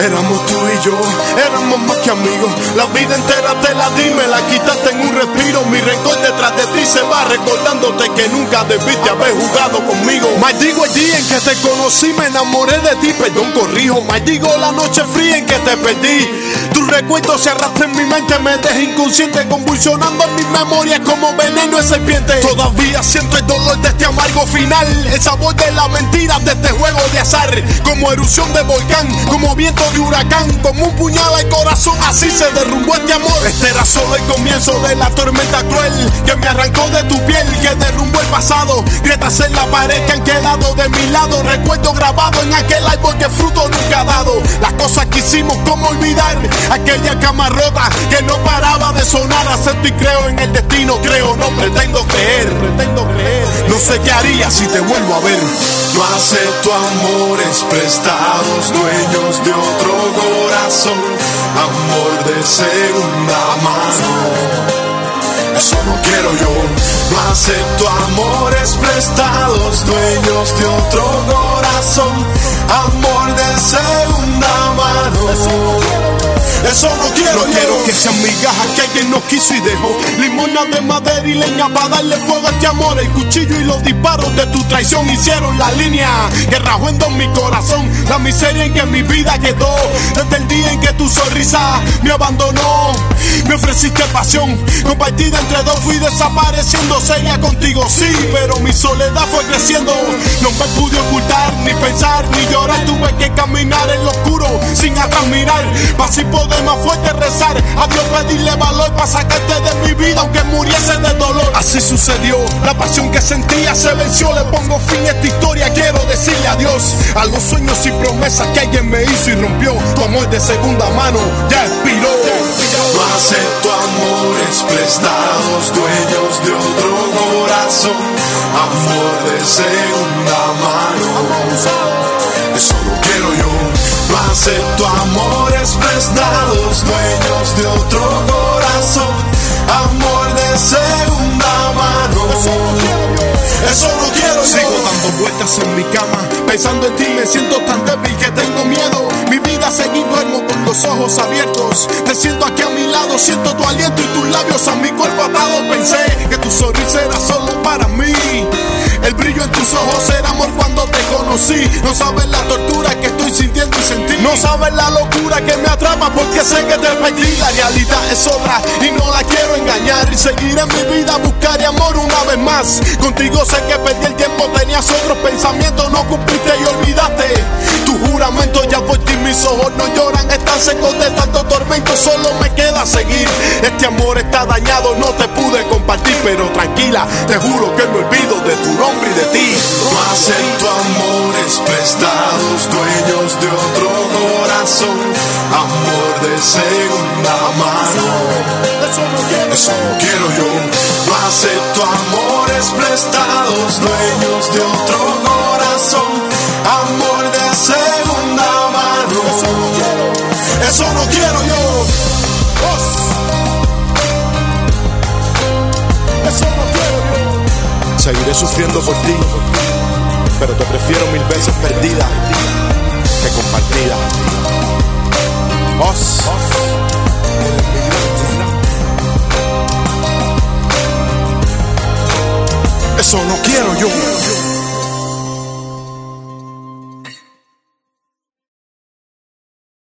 Éramos tú y yo, éramos más que amigos. La vida entera te la di, me la quitaste en un respiro. Mi rencor detrás de ti se va recordándote que nunca debiste haber jugado conmigo. Maldigo el día en que te conocí, me enamoré de ti, perdón, corrijo. Maldigo la noche fría en que te perdí. Tu recuerdo se arrastra en mi mente, me deja inconsciente, convulsionando mis memorias como veneno de serpiente. Todavía siento el dolor de este amargo final, el sabor de la mentira de este juego de azar, como erupción de volcán, como viento de huracán, como un puñal al corazón, así se derrumbó este amor. Este era solo el comienzo de la tormenta cruel que me arrancó de tu piel, que derrumbó el pasado, grietas en la pared que han quedado de mi lado, recuerdo grabado en aquel árbol que fruto nunca ha dado, las cosas que hicimos, como olvidar. Aquella cama rota que no paraba de sonar, acepto y creo en el destino, creo, no pretendo creer, pretendo creer, no sé qué haría si te vuelvo a ver. No acepto amores prestados, otro corazón, amor de segunda mano. Eso no quiero yo. No acepto amores prestados, dueños de otro corazón, amor de segunda mano. Eso no quiero, no quiero que sean migajas que alguien nos quiso y dejó. Limona de madera y leña para darle fuego a este amor. El cuchillo y los disparos de tu traición hicieron la línea que rajó en mi corazón. La miseria en que mi vida quedó. Desde el me abandonó. Me ofreciste pasión, compartida entre dos, fui desapareciendo. Seguía contigo, sí, pero mi soledad fue creciendo. No me pude ocultar, ni pensar, ni llorar. Tuve que caminar en lo oscuro, sin atrás mirar. Para así poder más fuerte rezar. A Dios pedirle valor para sacarte de mi vida, aunque muriese de dolor. Así sucedió, la pasión que sentía se venció. Le pongo fin a esta historia, quiero decirle adiós a los sueños y promesas que alguien me hizo y rompió. Tu amor de segunda mano ya expiró. No acepto amores prestados, dueños de otro corazón, amor de segunda mano. Eso no quiero yo. No acepto amores prestados, dueños de otro corazón, amor de segunda mano. Eso no quiero yo. Dando vueltas en mi cama, pensando en ti me siento tan débil que tengo miedo. Mi vida seguí duermo con los ojos abiertos. Te siento aquí a mi lado, siento tu aliento y tus labios a mi cuerpo atado. Pensé que tu sonrisa era solo para mí. El brillo en tus ojos era amor cuando te conocí. No sabes la tortura que estoy sintiendo y sentí. No sabes la locura que me atrapa porque sé que te perdí. La realidad es otra y no la quiero Y seguiré en mi vida, buscaré amor una vez más. Contigo sé que perdí el tiempo, tenías otros pensamientos, no cumpliste y olvidaste. Tu juramento ya por ti mis ojos no lloran, están secos de tanto tormento, solo me queda seguir. Este amor está dañado, no te pude compartir, pero tranquila, te juro que me olvido de tu nombre y de ti. No acepto amores prestados, dueños de segunda mano. Eso no quiero yo. No acepto amores prestados, dueños de otro corazón, amor de segunda mano. Eso no quiero yo. Eso no quiero yo. Seguiré sufriendo por ti, pero te prefiero mil veces perdida que compartida. Eso no quiero yo.